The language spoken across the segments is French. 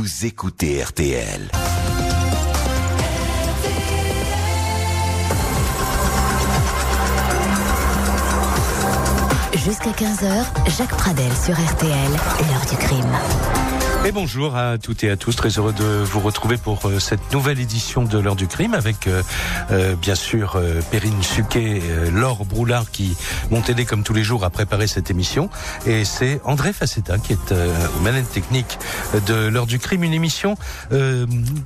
vous écoutez RTL. Jusqu'à 15h, Jacques Pradel sur RTL, l'heure du crime. Et bonjour à toutes et à tous, très heureux de vous retrouver pour euh, cette nouvelle édition de l'heure du crime avec euh, euh, bien sûr euh, Perrine Suquet, euh, Laure Broulard qui m'ont aidé comme tous les jours à préparer cette émission et c'est André Facetta qui est euh, aux manettes techniques de l'heure du crime, une émission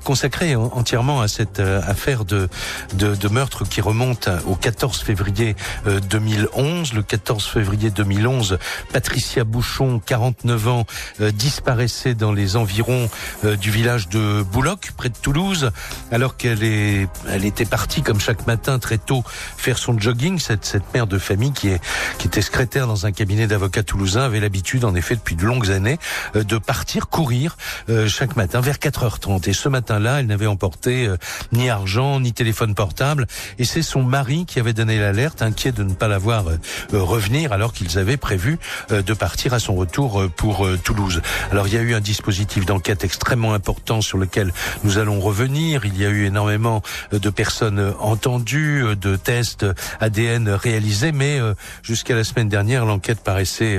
consacrée en- entièrement à cette affaire de, de, de meurtre qui remonte au 14 février euh, 2011. Le 14 février 2011, Patricia Bouchon, 49 ans, disparaissait dans les environs euh, du village de Bouloc, près de Toulouse, alors qu'elle est, elle était partie comme chaque matin très tôt faire son jogging. Cette, cette mère de famille qui est, qui était secrétaire dans un cabinet d'avocats toulousain avait l'habitude, en effet, depuis de longues années, euh, de partir courir euh, chaque matin vers 4h30. Et ce matin-là, elle n'avait emporté ni argent, ni téléphone portable. Et c'est son mari qui avait donné l'alerte, inquiet de ne pas la voir revenir, alors qu'ils avaient prévu de partir à son retour pour Toulouse. Alors il y a eu un dispositif d'enquête extrêmement important sur lequel nous allons revenir. Il y a eu énormément euh, de personnes euh, entendues, euh, de tests ADN réalisés, mais jusqu'à la semaine dernière, l'enquête paraissait,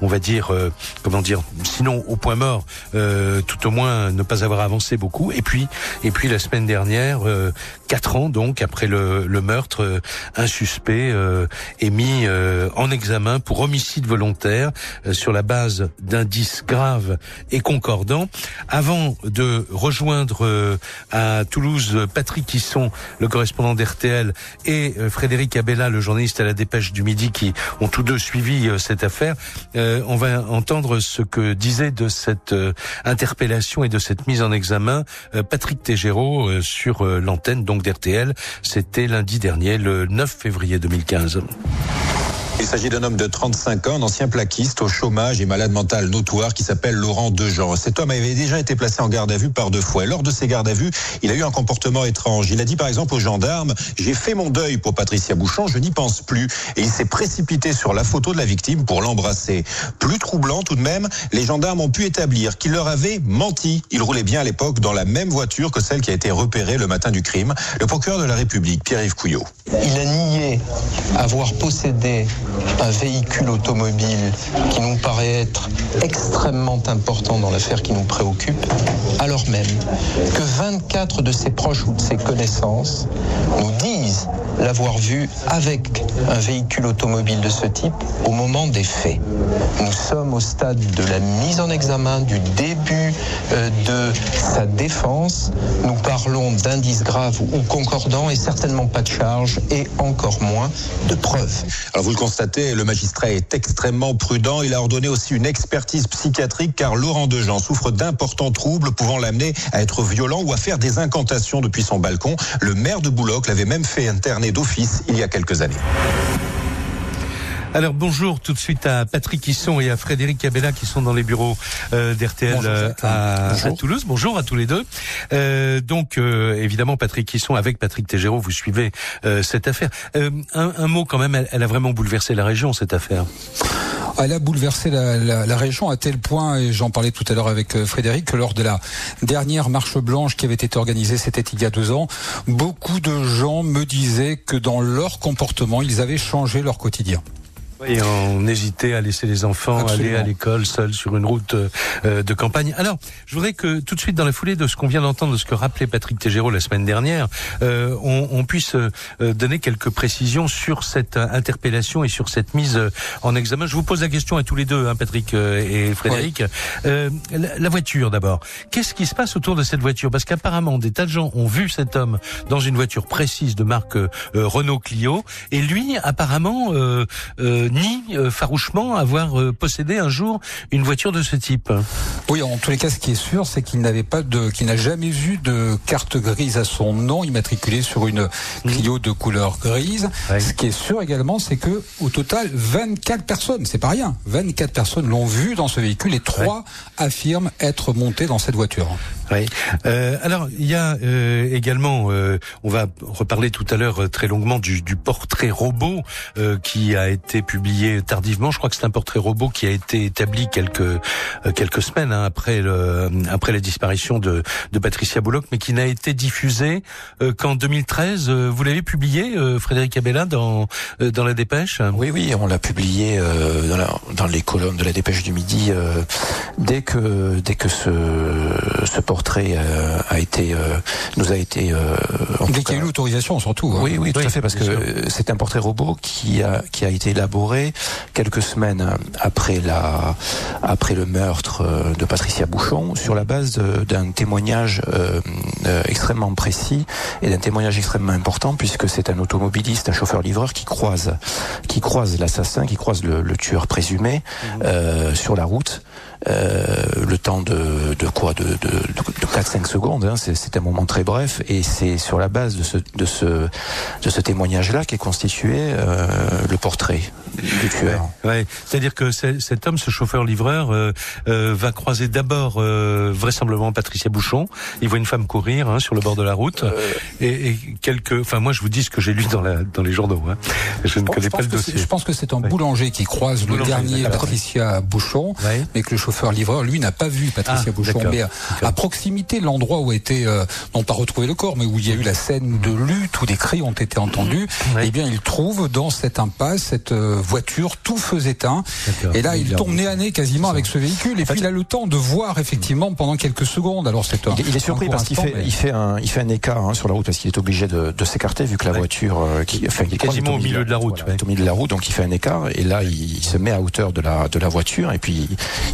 on va dire, comment dire, sinon au point mort, tout au moins ne pas avoir avancé beaucoup. Et puis, et puis la semaine dernière, quatre ans donc après le, le meurtre, euh, un suspect euh, est mis euh, en examen pour homicide volontaire euh, sur la base d'indices graves et concordants. Avant de rejoindre euh, à Toulouse Patrick Kisson, le correspondant d'RTL, et euh, Frédéric Abella, le journaliste à la Dépêche du Midi, qui ont tous deux suivi cette affaire, on va entendre ce que disait de cette interpellation et de cette mise en examen Patrick Tégéraud sur l'antenne donc C'était lundi dernier, le 9 février 2015. Il s'agit d'un homme de 35 ans, un ancien plaquiste au chômage et malade mental notoire qui s'appelle Laurent Dejean. Cet homme avait déjà été placé en garde à vue par deux fois. Lors de ces gardes à vue, il a eu un comportement étrange. Il a dit par exemple aux gendarmes, j'ai fait mon deuil pour Patricia Bouchon, je n'y pense plus. Et il s'est précipité sur la photo de la victime pour l'embrasser. Plus troublant tout de même, les gendarmes ont pu établir qu'il leur avait menti. Il roulait bien à l'époque dans la même voiture que celle qui a été repérée le matin du crime. Le procureur de la République, Pierre-Yves Couillot. Il a nié avoir possédé un véhicule automobile qui nous paraît être extrêmement important dans l'affaire qui nous préoccupe, alors même que 24 de ses proches ou de ses connaissances nous disent l'avoir vu avec un véhicule automobile de ce type au moment des faits. Nous sommes au stade de la mise en examen, du début euh, de sa défense. Nous parlons d'indices graves ou concordants et certainement pas de charges et encore moins de preuves. Alors vous le constatez, le magistrat est extrêmement prudent. Il a ordonné aussi une expertise psychiatrique car Laurent Dejean souffre d'importants troubles pouvant l'amener à être violent ou à faire des incantations depuis son balcon. Le maire de Boulogne l'avait même fait interner d'office il y a quelques années. Alors bonjour tout de suite à Patrick Kisson et à Frédéric Abella qui sont dans les bureaux euh, d'RTL euh, à, Toulouse. Bonjour à tous les deux. Euh, donc euh, évidemment Patrick Kisson avec Patrick Tégéraud, vous suivez euh, cette affaire. Euh, un, un mot quand même, elle, elle a vraiment bouleversé la région cette affaire. Elle a bouleversé la, la- la région à tel point, et j'en parlais tout à l'heure avec Frédéric, que lors de la dernière marche blanche qui avait été organisée, c'était il y a deux ans, beaucoup de gens me disaient que dans leur comportement, ils avaient changé leur quotidien. Et on hésitait à laisser les enfants Absolument. aller à l'école seuls sur une route euh, de campagne. Alors, je voudrais que tout de suite, dans la foulée de ce qu'on vient d'entendre, de ce que rappelait Patrick Tégéraud la semaine dernière, euh, on, on puisse euh, donner quelques précisions sur cette euh, interpellation et sur cette mise euh, en examen. Je vous pose la question à tous les deux, hein, Patrick euh, et Frédéric. Euh, la, la voiture d'abord. Qu'est-ce qui se passe autour de cette voiture? Parce qu'apparemment, des tas de gens ont vu cet homme dans une voiture précise de marque euh, Renault Clio, et lui, apparemment, euh, euh, nie euh, farouchement avoir euh, possédé un jour une voiture de ce type. Oui, en tous les cas, ce qui est sûr, c'est qu'il n'avait pas de, qu'il n'a jamais vu de carte grise à son nom, immatriculée sur une Clio de couleur grise. Ce qui est sûr également, c'est que au total, 24 personnes, c'est pas rien, 24 personnes l'ont vu dans ce véhicule et trois affirment être montés dans cette voiture. Oui. Euh, alors il y a euh, également, euh, on va reparler tout à l'heure euh, très longuement du, du portrait robot euh, qui a été publié tardivement. Je crois que c'est un portrait robot qui a été établi quelques euh, quelques semaines hein, après le après la disparition de, de Patricia Bullock, mais qui n'a été diffusé qu'en 2013. Euh, vous l'avez publié, Frédéric Abella, dans dans la Dépêche? Oui, oui, on l'a publié dans, la- dans les colonnes de la Dépêche du Midi dès que dès que ce, ce portrait euh, a été euh, nous a été euh, en Dès qu'il y a eu l'autorisation, surtout. hein. Oui, oui, tout Oui, à fait, parce que euh, c'est un portrait robot qui a qui a été élaboré quelques semaines après la après le meurtre euh, de Patricia Bouchon sur la base de- d'un témoignage euh, euh, extrêmement précis et d'un témoignage extrêmement important puisque c'est un automobiliste, un chauffeur-livreur qui croise qui croise l'assassin, qui croise le, le tueur présumé euh, sur la route. Euh, le temps de, de quoi de, de, de 4-5 secondes, hein, c'est c'est un moment très bref et c'est sur la base de ce, de ce, de ce témoignage-là qu'est constitué euh, le portrait du tueur. Ouais, c'est-à-dire que cet homme, ce chauffeur-livreur, euh, euh, va croiser d'abord euh, vraisemblablement Patricia Bouchon. Il voit une femme courir hein, sur le bord de la route et, et quelques. Enfin, moi, je vous dis ce que j'ai lu dans, la, dans les journaux. Hein. Je ne connais pense pas le que c'est- dossier. Je pense que c'est un Ouais. boulanger qui croise le dernier. Patricia Bouchon, Ouais. mais que le chauffeur-livreur, lui, n'a pas vu Patricia Ah, Bouchon. Mais à, à proximité de l'endroit où a été, euh, non pas retrouvé le corps, mais où il y a eu la scène de lutte, où des cris ont été entendus, Ouais. eh bien, il trouve dans cette impasse cette euh, voiture tout feu éteint. Et là, il tombe nez à nez quasiment avec ce véhicule. Et puis, il a le temps de voir effectivement pendant quelques secondes. Alors, c'est. Il, est- il est surpris parce qu'il fait, mais- il fait un, il fait un écart hein, sur la route parce qu'il est obligé de, de s'écarter vu que la Ouais. voiture, euh, qui, enfin, il est Quasiment au milieu de la route, voilà, ouais. est au milieu de la route, donc il fait un écart et là il, se met à hauteur de la de la voiture et puis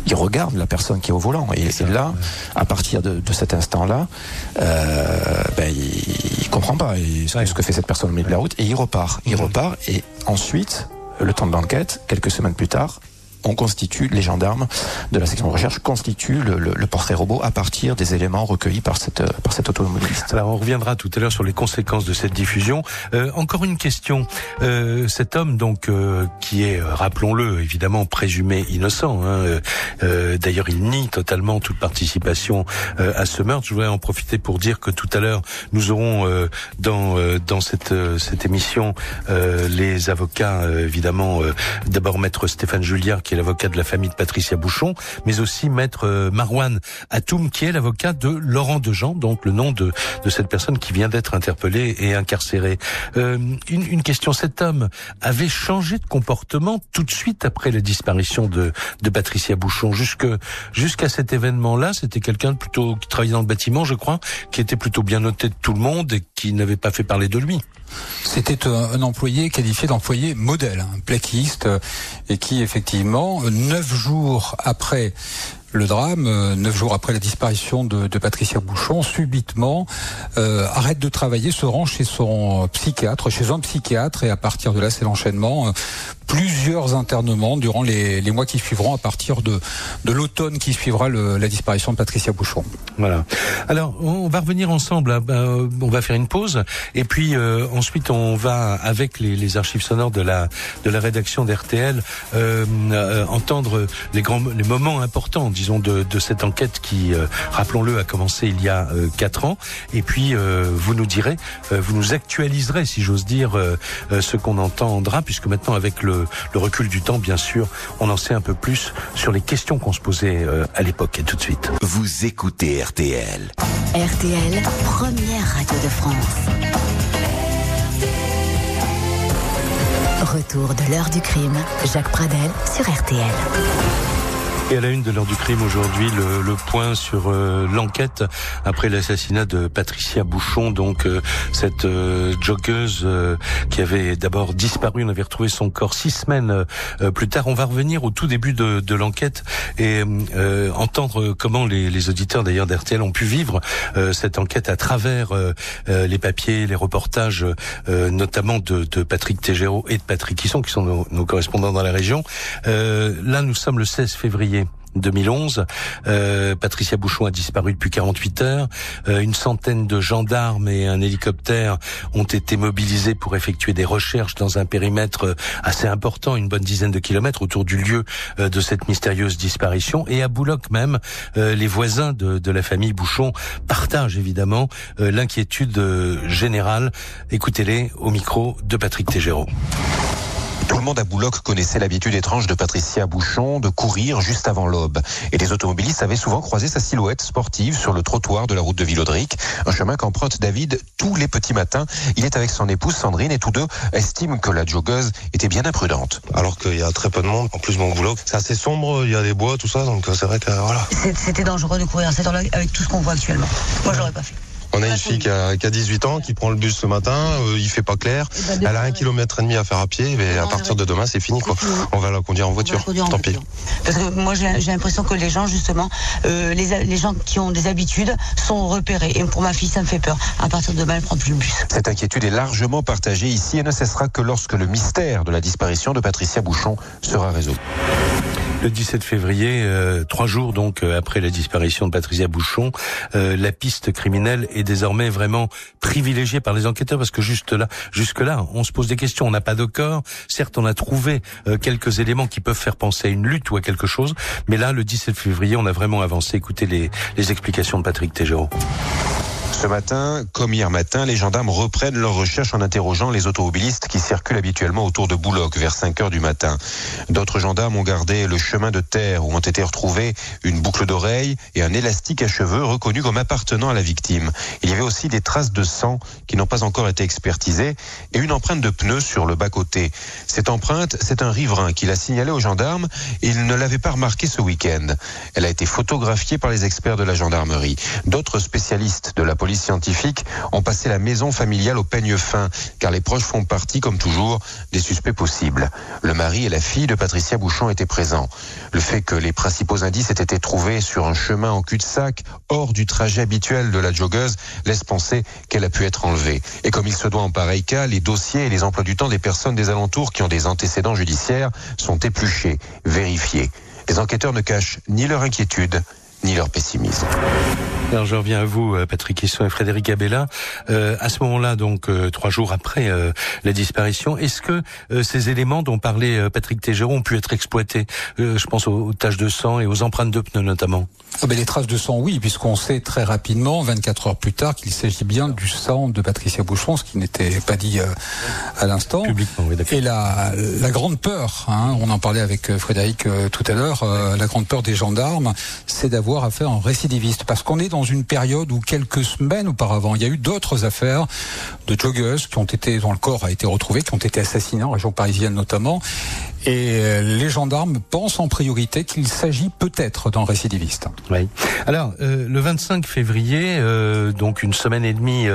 il regarde la personne qui est au volant et, et là, à partir de, de cet instant-là, euh, ben il, il comprend pas et ce, que- Ouais. ce que fait cette personne au milieu de la route et il repart, il repart et ensuite le temps de l'enquête, quelques semaines plus tard. On constitue, les gendarmes de la section de recherche constituent le, le- le portrait robot à partir des éléments recueillis par cette, par cet automobiliste. Alors on reviendra tout à l'heure sur les conséquences de cette diffusion. Euh, encore une question. Euh, cet homme donc euh, qui est, euh, rappelons-le, évidemment présumé innocent. Hein, euh, euh, D'ailleurs, il nie totalement toute participation euh, à ce meurtre. Je voudrais en profiter pour dire que tout à l'heure nous aurons euh, dans euh, dans cette euh, cette émission euh, les avocats euh, évidemment euh, d'abord maître Stéphane Julliard qui est l'avocat de la famille de Patricia Bouchon, mais aussi maître euh, Marwan Atoum qui est l'avocat de Laurent Dejean, donc le nom de de cette personne qui vient d'être interpellée et incarcérée. Euh, une, une question, cet homme avait changé de comportement tout de suite après la disparition de, de Patricia Bouchon. Jusque jusqu'à cet événement-là, c'était quelqu'un plutôt qui travaillait dans le bâtiment, je crois, qui était plutôt bien noté de tout le monde et qui n'avait pas fait parler de lui. C'était un, employé qualifié d'employé modèle, un plaquiste, euh, et qui effectivement, neuf jours après le drame, euh, neuf jours après la disparition de, de Patricia Bouchon, subitement euh, arrête de travailler, se rend chez son psychiatre, chez un psychiatre, et à partir de là, c'est l'enchaînement. euh, plusieurs internements durant les, les mois qui suivront, à partir de, de l'automne qui suivra le- la disparition de Patricia Bouchon. Voilà. Alors, on va revenir ensemble. hein. Ben, on va faire une pause et puis euh, ensuite on va avec les, les archives sonores de la de la rédaction d'RTL euh, euh, entendre les grands les moments importants, disons, de, de cette enquête qui, euh, rappelons-le, a commencé il y a euh, quatre ans. Et puis euh, vous nous direz, euh, vous nous actualiserez, si j'ose dire, euh, euh, ce qu'on entendra, puisque maintenant avec le, le recul du temps, bien sûr, on en sait un peu plus sur les questions qu'on se posait euh, à l'époque. Et tout de suite. Vous écoutez RTL. RTL, première radio de France. Retour de l'heure du crime. Jacques Pradel sur RTL. Et à la une de l'heure du crime aujourd'hui, le, le point sur euh, l'enquête après l'assassinat de Patricia Bouchon, donc euh, cette euh, euh, qui avait d'abord disparu. On avait retrouvé son corps six semaines euh, plus tard. On va revenir au tout début de, de l'enquête et euh, entendre comment les, les auditeurs d'ailleurs d'RTL ont pu vivre cette enquête à travers les papiers, les reportages, notamment de, de Patrick Tégéraud et de Patrick Hisson, qui sont nos, nos correspondants dans la région. Là, nous sommes le 16 février. 2011. Euh, Patricia Bouchon a disparu depuis 48 heures. Euh, une centaine de gendarmes et un hélicoptère ont été mobilisés pour effectuer des recherches dans un périmètre assez important, une bonne dizaine de kilomètres autour du lieu euh, de cette mystérieuse disparition. Et à Boulogne même, euh, les voisins de, de, la famille Bouchon partagent évidemment euh, l'inquiétude générale. Écoutez-les au micro de Patrick Tégéraud. Tout le monde à Boulogne connaissait l'habitude étrange de Patricia Bouchon de courir juste avant l'aube. Et les automobilistes avaient souvent croisé sa silhouette sportive sur le trottoir de la route de Villaudric, un chemin qu'emprunte David tous les petits matins. Il est avec son épouse Sandrine et tous deux estiment que la joggeuse était bien imprudente. Alors qu'il y a très peu de monde. En plus, mon boulot, c'est assez sombre, il y a des bois, tout ça, donc c'est vrai que voilà. C'était dangereux de courir à avec tout ce qu'on voit actuellement. Moi, j'aurais pas fait. On a une fille qui a, qui a, 18 ans, qui prend le bus ce matin, euh, il fait pas clair. Eh ben, Elle a un kilomètre et demi à faire à pied, mais à partir de demain, c'est fini, quoi. On va la conduire en voiture. Tant pis. Parce que moi, j'ai l'impression que les gens, justement, euh, les, les, gens qui ont des habitudes sont repérés. Et pour ma fille, ça me fait peur. À partir de demain, elle prend plus le bus. Cette inquiétude est largement partagée ici et ne cessera que lorsque le mystère de la disparition de Patricia Bouchon sera résolu. Le 17 février, euh, trois jours donc euh, après la disparition de Patricia Bouchon, euh, la piste criminelle est désormais vraiment privilégiée par les enquêteurs parce que juste là, jusque là, on se pose des questions. On n'a pas de corps. Certes, on a trouvé euh, quelques éléments qui peuvent faire penser à une lutte ou à quelque chose, mais là, le 17 février, on a vraiment avancé. Écoutez les, les explications de Patrick Tégéraud. Ce matin, comme hier matin, les gendarmes reprennent leur recherche en interrogeant les automobilistes qui circulent habituellement autour de Boulogne vers 5 heures du matin. D'autres gendarmes ont gardé le chemin de terre où ont été retrouvés une boucle d'oreille et un élastique à cheveux reconnu comme appartenant à la victime. Il y avait aussi des traces de sang qui n'ont pas encore été expertisées et une empreinte de pneu sur le bas-côté. Cette empreinte, c'est un riverain qui l'a signalée aux gendarmes et il ne l'avait pas remarqué ce week-end. Elle a été photographiée par les experts de la gendarmerie. D'autres spécialistes de la police scientifiques ont passé la maison familiale au peigne fin, car les proches font partie, comme toujours, des suspects possibles. Le mari et la fille de Patricia Bouchon étaient présents. Le fait que les principaux indices aient été trouvés sur un chemin en cul-de-sac, hors du trajet habituel de la joggeuse, laisse penser qu'elle a pu être enlevée. Et comme il se doit en pareil cas, les dossiers et les emplois du temps des personnes des alentours qui ont des antécédents judiciaires sont épluchés, vérifiés. Les enquêteurs ne cachent ni leur inquiétude, ni leur pessimisme. Alors je reviens à vous, euh, Patrick Hisson et Frédéric Abella. Euh, à ce moment-là, donc euh, trois jours après euh, la disparition, est-ce que ces éléments dont parlait Patrick Tégéraud ont pu être exploités? Je pense aux, taches de sang et aux empreintes de pneus notamment. Ah ben les traces de sang, oui, puisqu'on sait très rapidement, 24 heures plus tard, qu'il s'agit bien du sang de Patricia Bouchon, ce qui n'était pas dit à l'instant. Publiquement, oui, Et la, la grande peur, hein, on en parlait avec Frédéric tout à l'heure, la grande peur des gendarmes, c'est d'avoir affaire à un récidiviste, parce qu'on est dans une période où quelques semaines auparavant, il y a eu d'autres affaires de joggeuses qui ont été, dont le corps a été retrouvé, qui ont été assassinés en région parisienne notamment. Et euh, les gendarmes pensent en priorité qu'il s'agit peut-être d'un récidiviste. Oui. Alors, euh, le 25 février, euh, donc une semaine et demie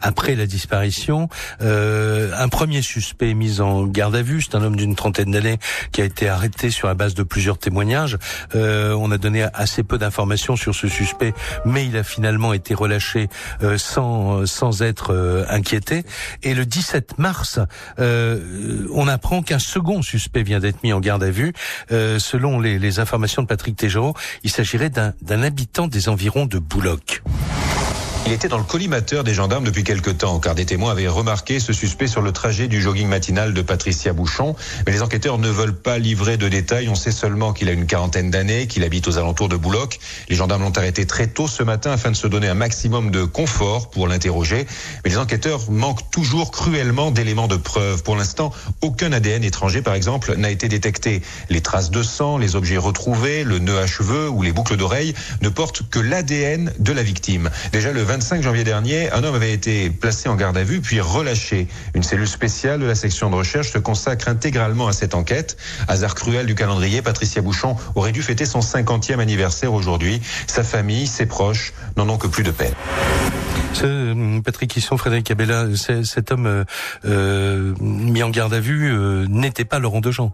après la disparition, un premier suspect mis en garde à vue. C'est un homme d'une trentaine d'années qui a été arrêté sur la base de plusieurs témoignages. on a donné assez peu d'informations sur ce suspect, mais il a finalement été relâché sans sans être inquiété. Et le 17 mars, on apprend qu'un second suspect vient d'être mis en garde à vue. Euh, selon les, informations de Patrick Tégereau, il s'agirait d'un habitant des environs de Boulogne. Il était dans le collimateur des gendarmes depuis quelque temps, car des témoins avaient remarqué ce suspect sur le trajet du jogging matinal de Patricia Bouchon. Mais les enquêteurs ne veulent pas livrer de détails. On sait seulement qu'il a une quarantaine d'années, qu'il habite aux alentours de Boulogne. Les gendarmes l'ont arrêté très tôt ce matin afin de se donner un maximum de confort pour l'interroger. Mais les enquêteurs manquent toujours cruellement d'éléments de preuve. Pour l'instant, aucun ADN étranger, par exemple, n'a été détecté. Les traces de sang, les objets retrouvés, le nœud à cheveux ou les boucles d'oreilles ne portent que l'ADN de la victime. Déjà 25 janvier dernier, un homme avait été placé en garde à vue puis relâché. Une cellule spéciale de la section de recherche se consacre intégralement à cette enquête. Hasard cruel du calendrier, Patricia Bouchon aurait dû fêter son 50e anniversaire aujourd'hui. Sa famille, ses proches n'en ont que plus de peine. Ce, Patrick Hisson, Frédéric Abella, cet homme euh, mis en garde à vue euh, n'était pas Laurent Dejean.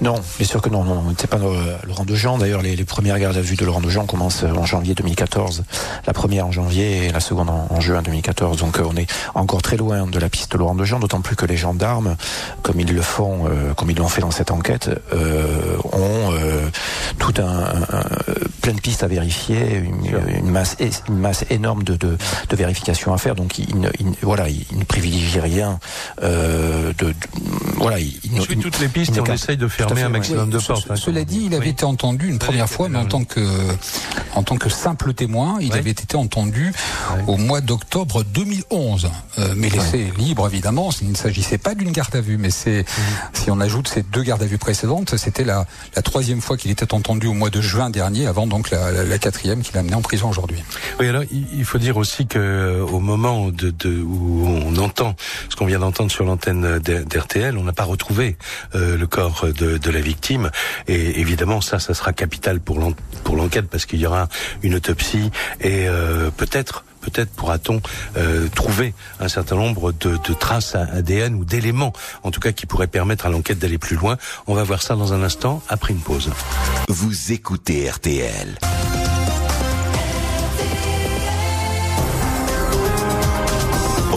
Non, bien sûr que non, non, c'est pas euh, Laurent Dejean. D'ailleurs, les, les, premières gardes à vue de Laurent Dejean commencent en janvier 2014. La première en janvier et la seconde en, juin 2014. Donc, on est encore très loin de la piste de Laurent Dejean, d'autant plus que les gendarmes, comme ils le font, comme ils l'ont fait dans cette enquête, ont tout un, un, plein de pistes à vérifier, une, masse, une masse énorme de, de, de vérifications à faire. Donc, ils, ne, voilà, ils ne privilégient rien. De, de, voilà, il, il suit toutes les pistes et on essaye de fermer un maximum de portes. Hein, cela dit, il avait été entendu une première fois, mais en tant que en tant que simple témoin, il avait été entendu au mois d'octobre 2011, euh, mais laissé libre évidemment. Il ne s'agissait pas d'une garde à vue, mais c'est si on ajoute ces deux gardes à vue précédentes, c'était la, la troisième fois qu'il était entendu au mois de juin dernier, avant donc la, la, la quatrième qu'il a amené en prison aujourd'hui. Oui, alors il faut dire aussi que euh, au moment de, de où on entend ce qu'on vient d'entendre sur l'antenne d'RTL, on n'a pas retrouvé euh, le corps de, la victime. Et évidemment, ça, ça sera capital pour l'enquête parce qu'il y aura une autopsie et euh, peut-être peut-être pourra-t-on euh, trouver un certain nombre de, de traces ADN ou d'éléments, en tout cas qui pourraient permettre à l'enquête d'aller plus loin. On va voir ça dans un instant, après une pause. Vous écoutez RTL.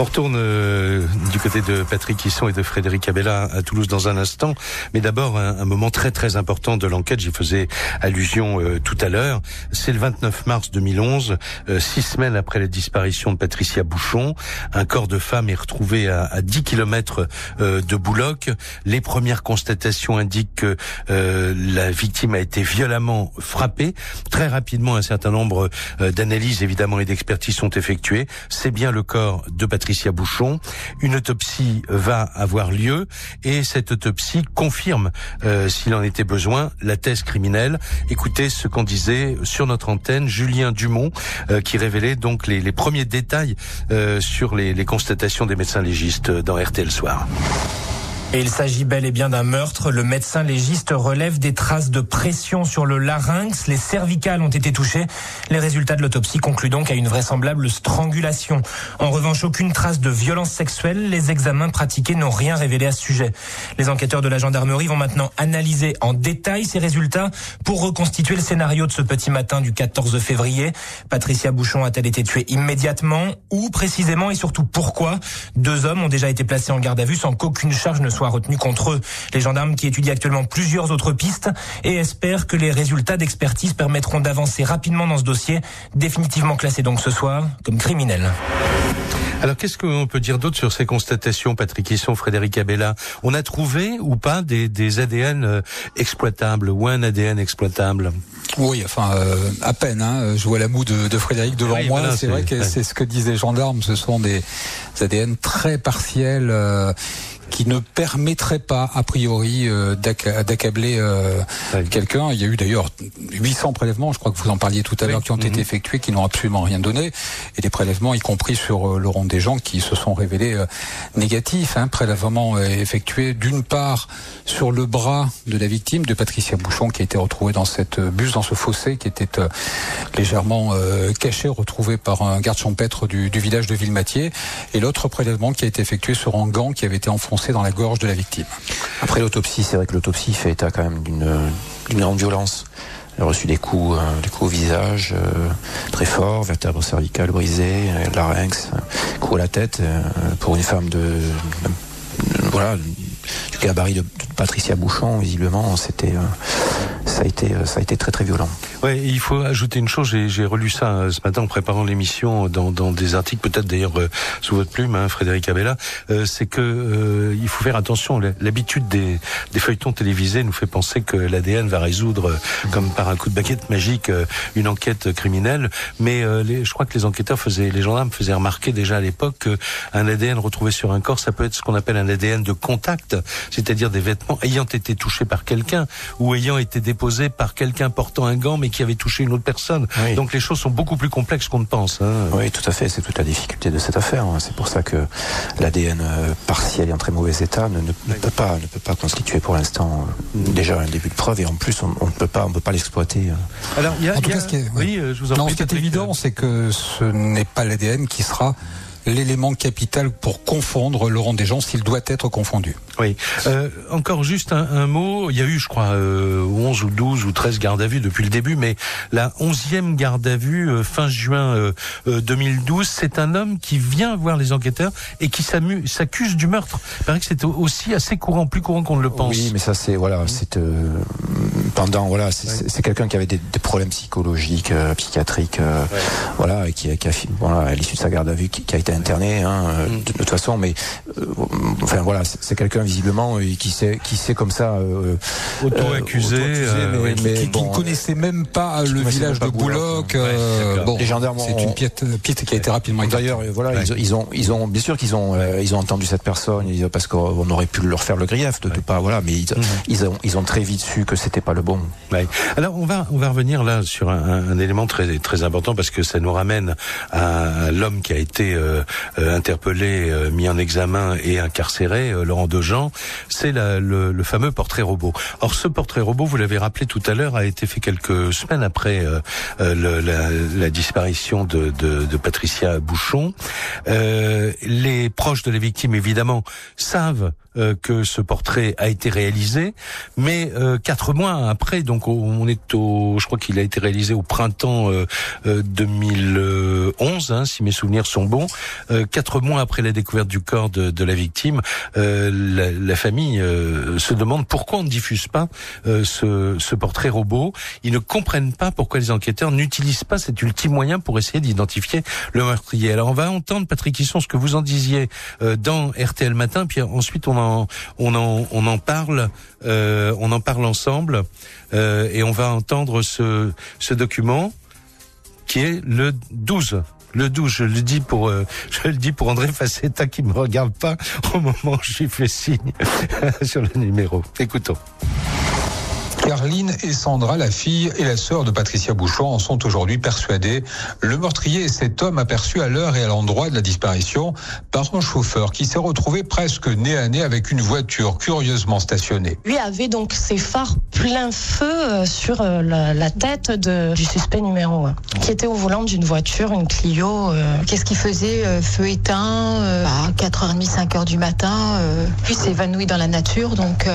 On retourne euh, du côté de Patrick Hisson et de Frédéric Abella à Toulouse dans un instant. Mais d'abord, un, moment très très important de l'enquête. J'y faisais allusion euh, tout à l'heure. C'est le 29 mars 2011, euh, six semaines après la disparition de Patricia Bouchon. Un corps de femme est retrouvé à, à 10 kilomètres de Bouloc. Les premières constatations indiquent que la victime a été violemment frappée. Très rapidement, un certain nombre d'analyses évidemment et d'expertises sont effectuées. C'est bien le corps de Patricia Bouchon. Une autopsie va avoir lieu et cette autopsie confirme, euh, s'il en était besoin, la thèse criminelle. Écoutez ce qu'on disait sur notre antenne, Julien Dumont, euh, qui révélait donc les, les premiers détails euh, sur les, les constatations des médecins légistes dans RTL Soir. Et il s'agit bel et bien d'un meurtre. Le médecin légiste relève des traces de pression sur le larynx. Les cervicales ont été touchées. Les résultats de l'autopsie concluent donc à une vraisemblable strangulation. En revanche, aucune trace de violence sexuelle. Les examens pratiqués n'ont rien révélé à ce sujet. Les enquêteurs de la gendarmerie vont maintenant analyser en détail ces résultats pour reconstituer le scénario de ce petit matin du 14 février. Patricia Bouchon a-t-elle été tuée immédiatement? Où précisément? Et surtout pourquoi? Deux hommes ont déjà été placés en garde à vue sans qu'aucune charge ne soit soit retenu contre eux. Les gendarmes qui étudient actuellement plusieurs autres pistes et espèrent que les résultats d'expertise permettront d'avancer rapidement dans ce dossier, définitivement classé donc ce soir comme criminel. Alors, qu'est-ce qu'on peut dire d'autre sur ces constatations, Patrick? Hisson, Frédéric Abella On a trouvé ou pas des, des ADN euh, exploitables ou un ADN exploitable? Oui, enfin, euh, à peine. Hein. Je vois la moue de, de Frédéric devant moi. c'est vrai que c'est ce que disent les gendarmes. Ce sont des ADN très partiels. Euh, qui ne permettrait pas, a priori, euh, d'accabler euh, quelqu'un. Il y a eu d'ailleurs 800 prélèvements, je crois que vous en parliez tout à l'heure, qui ont été mhm. effectués, qui n'ont absolument rien donné, et des prélèvements, y compris sur euh, Laurent Desjans, qui se sont révélés négatifs. Hein. Prélèvements effectués d'une part sur le bras de la victime, de Patricia Bouchon, qui a été retrouvée dans cette bus, dans ce fossé, qui était légèrement caché, retrouvé par un garde champêtre du, du village de Villematier, et l'autre prélèvement qui a été effectué sur un gant qui avait été enfoncé dans la gorge de la victime. Après l'autopsie, c'est vrai que l'autopsie fait état quand même d'une grande violence. Elle a reçu des coups, euh, des coups au visage euh, très forts, vertèbre cervicale brisée, euh, larynx, coup à la tête. pour une femme de, voilà du gabarit de, de, Patricia Bouchon, visiblement, c'était ça a été ça a été très très violent. Ouais, il faut ajouter une chose. J'ai relu ça euh, ce matin en préparant l'émission dans, des articles, peut-être d'ailleurs euh, sous votre plume, hein, Frédéric Abella. Euh, c'est que euh, il faut faire attention. L'habitude des, feuilletons télévisés nous fait penser que l'ADN va résoudre, comme par un coup de baguette magique, une enquête criminelle. Mais je crois que les enquêteurs faisaient, les gendarmes faisaient remarquer déjà à l'époque qu'un ADN retrouvé sur un corps, ça peut être ce qu'on appelle un ADN de contact, c'est-à-dire des vêtements ayant été touchés par quelqu'un ou ayant été déposés par quelqu'un portant un gant, mais qui avait touché une autre personne. Donc les choses sont beaucoup plus complexes qu'on ne pense. Hein. Oui, tout à fait. C'est toute la difficulté de cette affaire. Hein. C'est pour ça que l'ADN euh, partiel est en très mauvais état ne, ne, peut pas ne peut pas constituer pour l'instant euh, déjà un début de preuve et en plus on, ne peut pas on peut pas l'exploiter. Euh. Alors il y a, en tout cas, ce qui est, oui, je vous en non, ce qui est évident, c'est que ce n'est pas l'ADN qui sera l'élément capital pour confondre Laurent Desjans s'il doit être confondu. Oui. Euh, encore juste un, mot. Il y a eu, je crois, euh, 11 ou 12 ou 13 gardes à vue depuis le début, mais la 11e garde à vue euh, fin juin 2012, euh, c'est un homme qui vient voir les enquêteurs et qui s'accuse du meurtre. Il paraît que c'est aussi assez courant, plus courant qu'on ne le pense. Oui, mais ça c'est voilà, c'est pendant voilà, c'est quelqu'un qui avait des, problèmes psychologiques, psychiatriques, voilà, et qui, qui a voilà, à l'issue de sa garde à vue, qui, a été interné, hein, mm. de, toute façon, mais enfin voilà, c'est quelqu'un visiblement qui sait qui sait comme ça euh, auto-accusé, euh, mais, qui, ne connaissait même pas le village de Bouloc. Euh, bon, les gendarmes, c'est une pièce, qui a été rapidement. D'ailleurs, voilà, ils, ont ils ont bien sûr qu'ils ont ils ont entendu cette personne parce qu'on aurait pu leur faire le grief de, pas voilà, mais ils, mhm. ils, ont ils ont très vite su que c'était pas le bon. Alors on va on va revenir là sur un, un, élément très très important parce que ça nous ramène à l'homme qui a été interpellé, mis en examen et incarcéré, Laurent Dejean. C'est le, fameux portrait robot. Or, ce portrait robot, vous l'avez rappelé tout à l'heure, a été fait quelques semaines après euh, euh, la, disparition de, de, Patricia Bouchon. Euh, les proches de la victime, évidemment, savent euh, que ce portrait a été réalisé, mais euh, quatre mois après, donc on est au, je crois qu'il a été réalisé au printemps 2011, hein, si mes souvenirs sont bons. quatre mois après la découverte du corps de, de la victime, la, la, famille se demande pourquoi on ne diffuse pas ce, ce portrait robot. Ils ne comprennent pas pourquoi les enquêteurs n'utilisent pas cet ultime moyen pour essayer d'identifier le meurtrier. Alors on va entendre Patrick Hisson ce que vous en disiez dans RTL Matin, puis ensuite on on en, parle, euh, on en parle ensemble, euh, et on va entendre ce, ce document qui est le 12 le 12, je le dis pour, euh, je le dis pour André Facetta qui me regarde pas au moment où je lui fais signe sur le numéro. Écoutons. Carline et Sandra, la fille et la sœur de Patricia Bouchon, en sont aujourd'hui persuadées. Le meurtrier est cet homme aperçu à l'heure et à l'endroit de la disparition par un chauffeur qui s'est retrouvé presque nez à nez avec une voiture curieusement stationnée. Lui avait donc ses phares plein feu euh, sur euh, la, tête du suspect numéro 1, qui était au volant d'une voiture, une Clio. Euh. Qu'est-ce qu'il faisait Feu éteint, à 4h30, 5h du matin. Puis s'est dans la nature, donc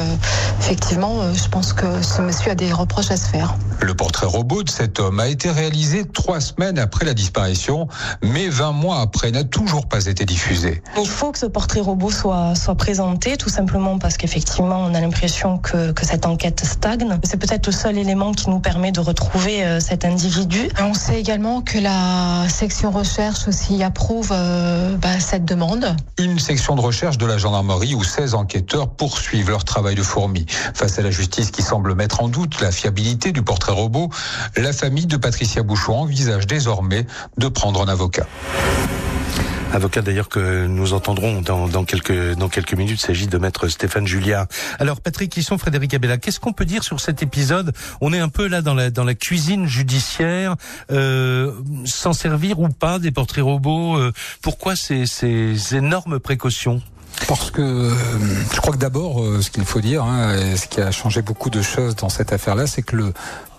effectivement, je pense que ce monsieur a des reproches à se faire. Le portrait robot de cet homme a été réalisé trois semaines après la disparition, mais 20 mois après n'a toujours pas été diffusé. Il faut que ce portrait robot soit, soit présenté, tout simplement parce qu'effectivement, on a l'impression que, que cette enquête stagne. C'est peut-être le seul élément qui nous permet de retrouver euh, cet individu. On sait également que la section recherche aussi approuve euh, bah, cette demande. Une section de recherche de la gendarmerie où 16 enquêteurs poursuivent leur travail de fourmi. Face à la justice qui semble mettre en doute la fiabilité du portrait robot, la famille de Patricia Bouchon envisage désormais de prendre un avocat. Avocat d'ailleurs que nous entendrons dans, quelques dans quelques minutes. Il s'agit de maître Stéphane Julia. Alors Patrick sont Frédéric Abella, qu'est-ce qu'on peut dire sur cet épisode? On est un peu là dans la dans la cuisine judiciaire, euh, s'en servir ou pas des portraits robots. Euh, pourquoi ces, ces énormes précautions? Parce que euh, je crois que d'abord, euh, ce qu'il faut dire, hein, ce qui a changé beaucoup de choses dans cette affaire-là, c'est que le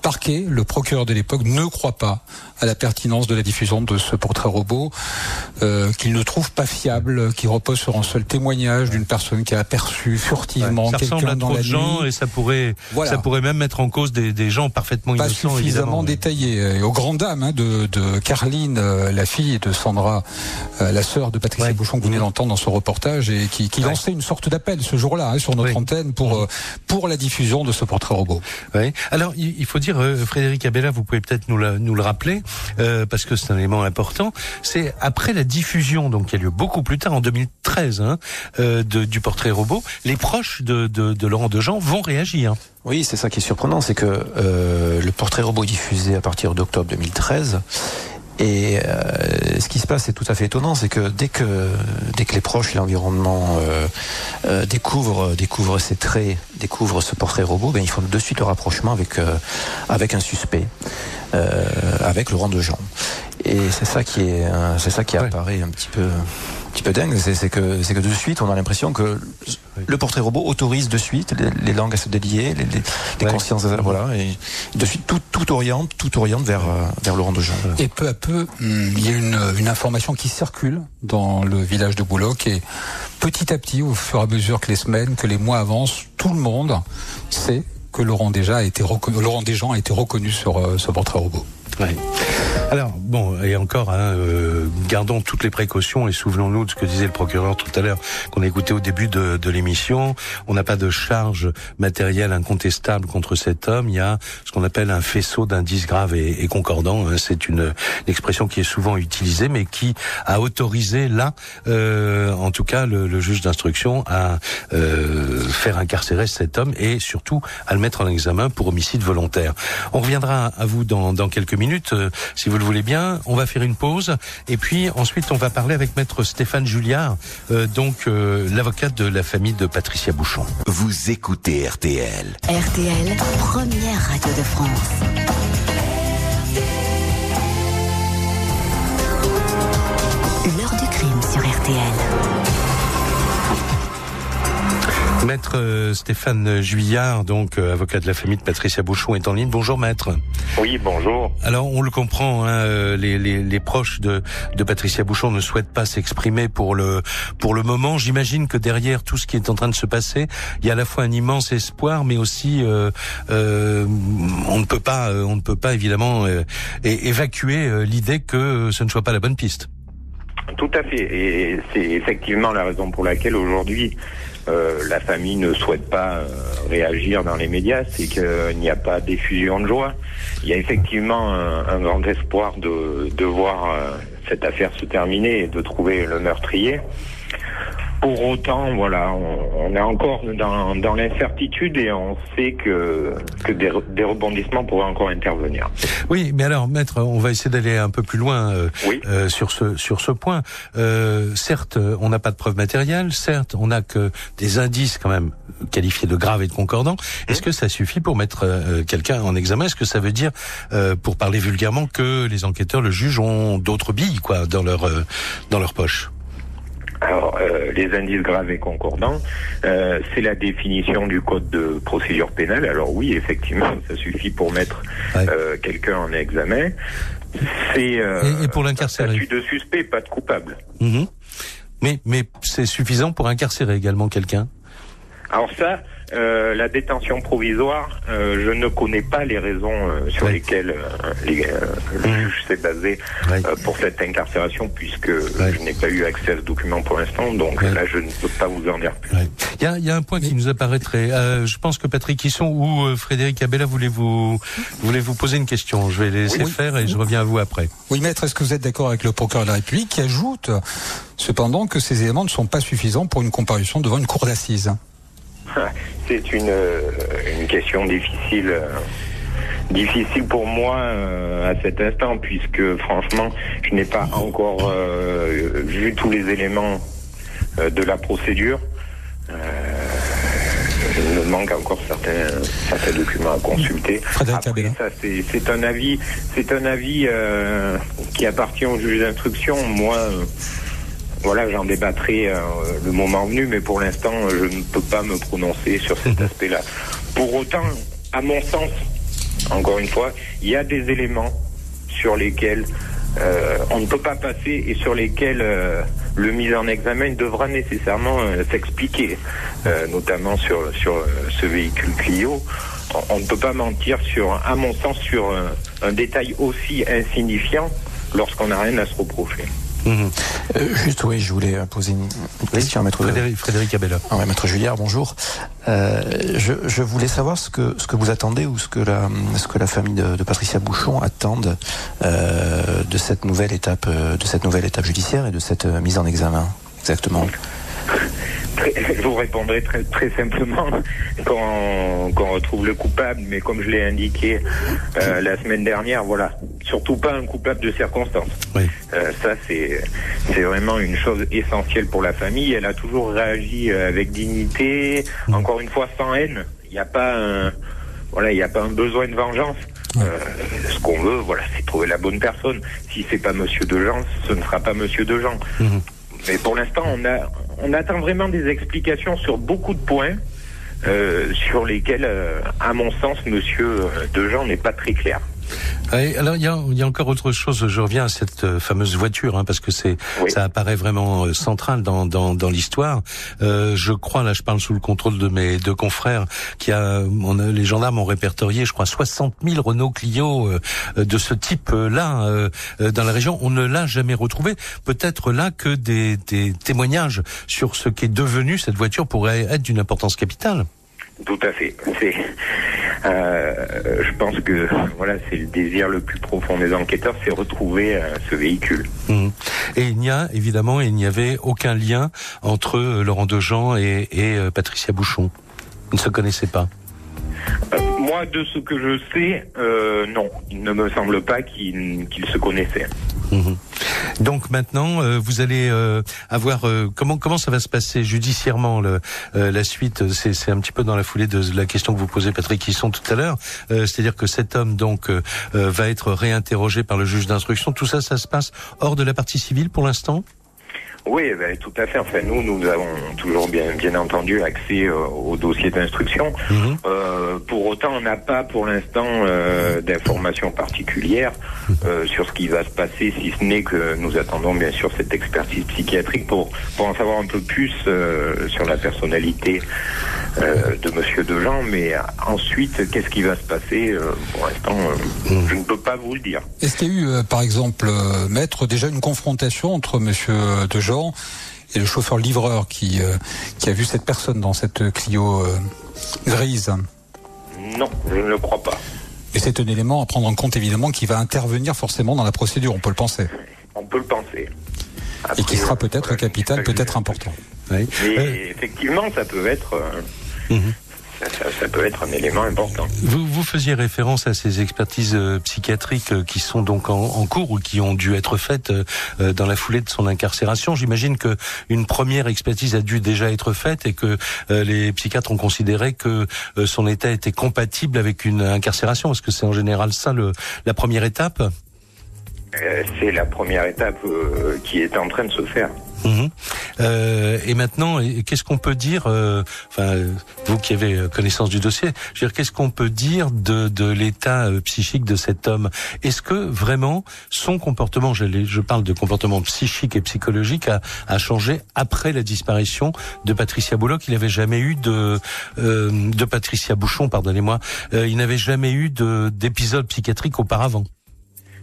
parquet, le procureur de l'époque, ne croit pas à la pertinence de la diffusion de ce portrait robot, euh, qu'il ne trouve pas fiable, qui repose sur un seul témoignage d'une personne qui a aperçu furtivement quelqu'un dans la gens Et ça pourrait, ça pourrait même mettre en cause des, des gens parfaitement pas innocents. suffisamment détaillés. Et aux grandes dames hein, de, de Carline, euh, la fille de Sandra, euh, la sœur de Patricia Bouchon que vous venez d'entendre dans ce reportage, et qui, qui lançait une sorte d'appel ce jour-là hein, sur notre antenne pour pour la diffusion de ce portrait robot. Alors il faut dire euh, Frédéric Abella, vous pouvez peut-être nous, nous, le rappeler, euh, parce que c'est un élément important. C'est après la diffusion, donc qui a lieu beaucoup plus tard, en 2013, hein, euh, du portrait robot, les proches de, de, de Laurent Dejean vont réagir. Oui, c'est ça qui est surprenant, c'est que le portrait robot diffusé à partir d'octobre 2013. Et euh, ce qui se passe, c'est tout à fait étonnant, c'est que dès que dès que les proches et l'environnement euh, euh, découvrent découvrent ces traits, découvrent ce portrait robot, ben ils font de suite le rapprochement avec avec un suspect, avec Laurent Dejean. Et c'est ça qui est c'est ça qui apparaît un petit peu un petit peu dingue, c'est que c'est que de suite on a l'impression que le portrait robot autorise de suite les, les langues à se délier, les, les, les consciences, à- voilà, et de suite tout, tout oriente, tout oriente vers euh, vers Laurent Dejean. Et peu à peu, hum, il y a une, une information qui circule dans le village de Bouloc et petit à petit, au fur et à mesure que les semaines, que les mois avancent, tout le monde sait que Laurent déjà a été reconnu, Laurent Desjans a été reconnu sur euh, ce portrait robot. Alors bon, et encore, hein, euh, gardons toutes les précautions et souvenons-nous de ce que disait le procureur tout à l'heure, qu'on a écouté au début de, de l'émission. On n'a pas de charge matérielle incontestable contre cet homme. Il y a ce qu'on appelle un faisceau d'indices graves et, et concordants. hein. C'est une, une expression qui est souvent utilisée, mais qui a autorisé là, euh, en tout cas, le, le juge d'instruction à euh, faire incarcérer cet homme et surtout à le mettre en examen pour homicide volontaire. On reviendra à vous dans, dans quelques minutes, euh, si vous le voulez bien. On va faire une pause et puis ensuite on va parler avec maître Stéphane Julliard, euh, donc euh, l'avocate de la famille de Patricia Bouchon. Vous écoutez RTL. RTL, première radio de France. L'heure du crime sur RTL. Maître euh, Stéphane Juillard, donc euh, avocat de la famille de Patricia Bouchon, est en ligne. Bonjour maître. Oui, bonjour. Alors on le comprend, hein, euh, les, les, les proches de, de Patricia Bouchon ne souhaitent pas s'exprimer pour le pour le moment. J'imagine que derrière tout ce qui est en train de se passer, il y a à la fois un immense espoir, mais aussi euh, euh, on ne peut pas on ne peut pas évidemment euh, évacuer l'idée que ce ne soit pas la bonne piste. Tout à fait. Et c'est effectivement la raison pour laquelle aujourd'hui la famille ne souhaite pas euh, réagir dans les médias, c'est qu'il n'y a pas d'effusion de joie. Il y a effectivement un, grand espoir de, de voir euh, cette affaire se terminer et de trouver le meurtrier. Pour autant, voilà, on, on est encore dans, dans l'incertitude et on sait que, que des, re- des rebondissements pourraient encore intervenir. Oui, mais alors, maître, on va essayer d'aller un peu plus loin euh, euh, sur ce sur ce point. Euh, certes, on n'a pas de preuves matérielles. Certes, on n'a que des indices quand même qualifiés de graves et de concordants. Est-ce que ça suffit pour mettre euh, quelqu'un en examen? Est-ce que ça veut dire, euh, pour parler vulgairement, que les enquêteurs, le juge, ont d'autres billes quoi dans leur euh, dans leur poche? Alors, euh, les indices graves et concordants, euh, c'est la définition du code de procédure pénale. Alors oui, effectivement, ça suffit pour mettre euh, quelqu'un en examen. C'est euh, Et- et pour l'incarcérer statut de suspect, pas de coupable. Mhm. Mais mais c'est suffisant pour incarcérer également quelqu'un? Alors ça, euh, la détention provisoire, euh, je ne connais pas les raisons euh, sur lesquelles euh, les, euh, le juge s'est basé euh, pour cette incarcération, puisque je n'ai pas eu accès à ce document pour l'instant, donc là je ne peux pas vous en dire plus. Il y a, il y a un point qui nous apparaîtrait. Euh, je pense que Patrick Hisson ou euh, Frédéric Abella voulez vous voulez vous poser une question. Je vais les laisser Oui. faire et je reviens à vous après. Oui, maître, est-ce que vous êtes d'accord avec le procureur de la République qui ajoute cependant que ces éléments ne sont pas suffisants pour une comparution devant une cour d'assises? C'est une, euh, une question difficile. euh, Difficile pour moi euh, à cet instant puisque franchement je n'ai pas encore vu tous les éléments de la procédure. Il me manque encore certains, certains documents à consulter. Après, ça c'est c'est un avis, c'est un avis euh, qui appartient au juge d'instruction. Moi, voilà, j'en débattrai euh, le moment venu, mais pour l'instant, je ne peux pas me prononcer sur cet aspect-là. Pour autant, à mon sens, encore une fois, il y a des éléments sur lesquels euh, on ne peut pas passer et sur lesquels euh, le mis en examen devra nécessairement euh, s'expliquer, euh, notamment sur, sur euh, ce véhicule Clio. On, on ne peut pas mentir sur, à mon sens, sur un détail aussi insignifiant lorsqu'on n'a rien à se reprocher. Mhm. Euh, juste, oui, je voulais euh, poser une, une question à Maître Frédéric, Frédéric Abella. Ah ouais, Maître Julliard, bonjour. Euh, je, je voulais savoir ce que ce que vous attendez ou ce que la ce que la famille de, de Patricia Bouchon attendent euh, de cette nouvelle étape euh, de cette nouvelle étape judiciaire et de cette mise en examen exactement. Je vous répondrai très, très simplement quand, quand on retrouve le coupable, mais comme je l'ai indiqué euh, la semaine dernière, voilà, surtout pas un coupable de circonstance. Euh, ça, c'est c'est vraiment une chose essentielle pour la famille. Elle a toujours réagi euh, avec dignité, encore une fois sans haine. Il n'y a pas un, voilà, il n'y a pas un besoin de vengeance. Euh, ce qu'on veut, voilà, c'est trouver la bonne personne. Si c'est pas Monsieur Dejean, ce ne sera pas Monsieur Dejean. Mais pour l'instant, on, attend vraiment des explications sur beaucoup de points. Euh, sur lesquels, euh, à mon sens, Monsieur euh, Dejean n'est pas très clair. Alors il y a, il y a encore autre chose. Je reviens à cette euh, fameuse voiture hein, parce que c'est ça apparaît vraiment euh, central dans dans, dans l'histoire. Euh, je crois là, je parle sous le contrôle de mes deux confrères, qui a, on a les gendarmes ont répertorié, je crois, 60 000 Renault Clio euh, de ce type-là euh, dans la région. On ne l'a jamais retrouvé. Peut-être là que des, des témoignages sur ce qu'est devenu cette voiture pourraient être d'une importance capitale. Tout à fait. C'est, euh, je pense que voilà, c'est le désir le plus profond des enquêteurs, c'est retrouver euh, ce véhicule. Mhm. Et il n'y a évidemment, il n'y avait aucun lien entre euh, Laurent Dejean et, euh, Patricia Bouchon. Ils ne se connaissaient pas. Euh, moi, de ce que je sais, euh, non, il ne me semble pas qu'ils se connaissaient. Mhm. Donc maintenant, euh, vous allez euh, avoir euh, comment comment ça va se passer judiciairement le, la suite? C'est un petit peu dans la foulée de la question que vous posez Patrick Hisson tout à l'heure. C'est-à-dire que cet homme donc va être réinterrogé par le juge d'instruction. Tout ça, ça se passe hors de la partie civile pour l'instant? Oui, ben, tout à fait. Enfin, nous, nous avons toujours bien, bien entendu accès euh, au dossier d'instruction. Euh, pour autant, on n'a pas pour l'instant euh, d'informations particulières euh, sur ce qui va se passer, si ce n'est que nous attendons bien sûr cette expertise psychiatrique pour, pour en savoir un peu plus euh, sur la personnalité de Monsieur Dejean. Mais ensuite, qu'est-ce qui va se passer Pour l'instant, euh, je ne peux pas vous le dire. Est-ce qu'il y a eu, par exemple, maître, déjà une confrontation entre Monsieur Dejean et le chauffeur livreur qui euh, qui a vu cette personne dans cette Clio euh, grise Non, je ne le crois pas. Et c'est un élément à prendre en compte évidemment qui va intervenir forcément dans la procédure, on peut le penser, On peut le penser. et qui sera peut-être capital, peut-être important. Oui. Mais effectivement, ça peut être, euh, Mhm. Ça, ça- ça peut être un élément important. Vous, vous faisiez référence à ces expertises euh, psychiatriques euh, qui sont donc en, en cours ou qui ont dû être faites euh, dans la foulée de son incarcération. J'imagine que une première expertise a dû déjà être faite et que les psychiatres ont considéré que son état était compatible avec une incarcération. Est-ce que c'est en général ça le, la première étape? C'est la première étape qui est en train de se faire. Mhm. Euh, et maintenant, qu'est-ce qu'on peut dire, euh, enfin, vous qui avez euh, connaissance du dossier, je veux dire, qu'est-ce qu'on peut dire de, l'état euh, psychique de cet homme? Est-ce que vraiment son comportement, je, parle de comportement psychique et psychologique, a, changé après la disparition de Patricia Bouloc Il n'avait jamais eu de Patricia Bouchon, pardonnez-moi, il n'avait jamais eu de d'épisode psychiatrique auparavant.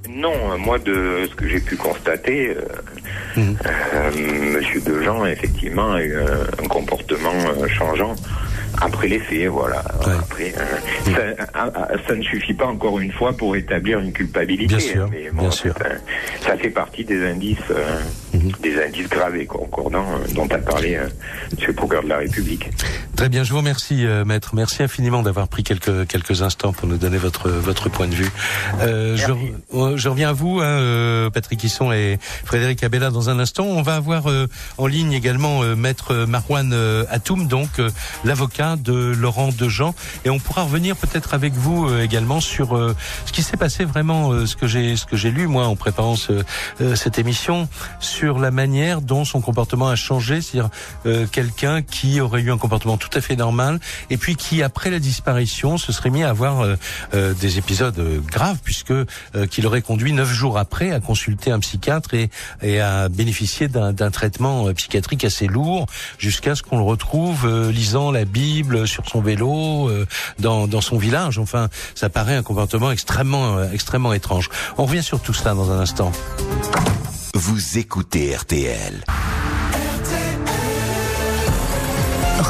Non, euh, moi de ce que j'ai pu constater, euh, Mhm. euh, Monsieur Dejean effectivement a eu un, un comportement euh, changeant après les faits, voilà. Après, euh, ça, ça ne suffit pas encore une fois pour établir une culpabilité. Bien sûr, mais bon, bien sûr. Ça, ça fait partie des indices, euh, Mhm. des indices graves et concordants euh, dont a parlé euh, Monsieur le procureur de la République. Très bien, je vous remercie, euh, maître. Merci infiniment d'avoir pris quelques quelques instants pour nous donner votre votre point de vue. Euh, je, je reviens à vous, hein, euh, Patrick Hisson et Frédéric Abella, dans un instant. On va avoir euh, en ligne également euh, maître Marwan euh, Atoum, donc euh, l'avocat de Laurent Dejean, et on pourra revenir peut-être avec vous euh, également sur euh, ce qui s'est passé vraiment, euh, ce que j'ai ce que j'ai lu moi en préparant ce- euh, cette émission sur la manière dont son comportement a changé, c'est-à-dire euh, quelqu'un qui aurait eu un comportement tout à fait normal et puis qui après la disparition se serait mis à avoir euh, euh, des épisodes euh, graves puisque euh, qu'il aurait conduit neuf jours après à consulter un psychiatre et, et à bénéficier d'un traitement euh, psychiatrique assez lourd jusqu'à ce qu'on le retrouve euh, lisant la Bible sur son vélo dans, dans son village. Enfin, ça paraît un comportement extrêmement extrêmement étrange. On revient sur tout cela dans un instant. Vous écoutez RTL.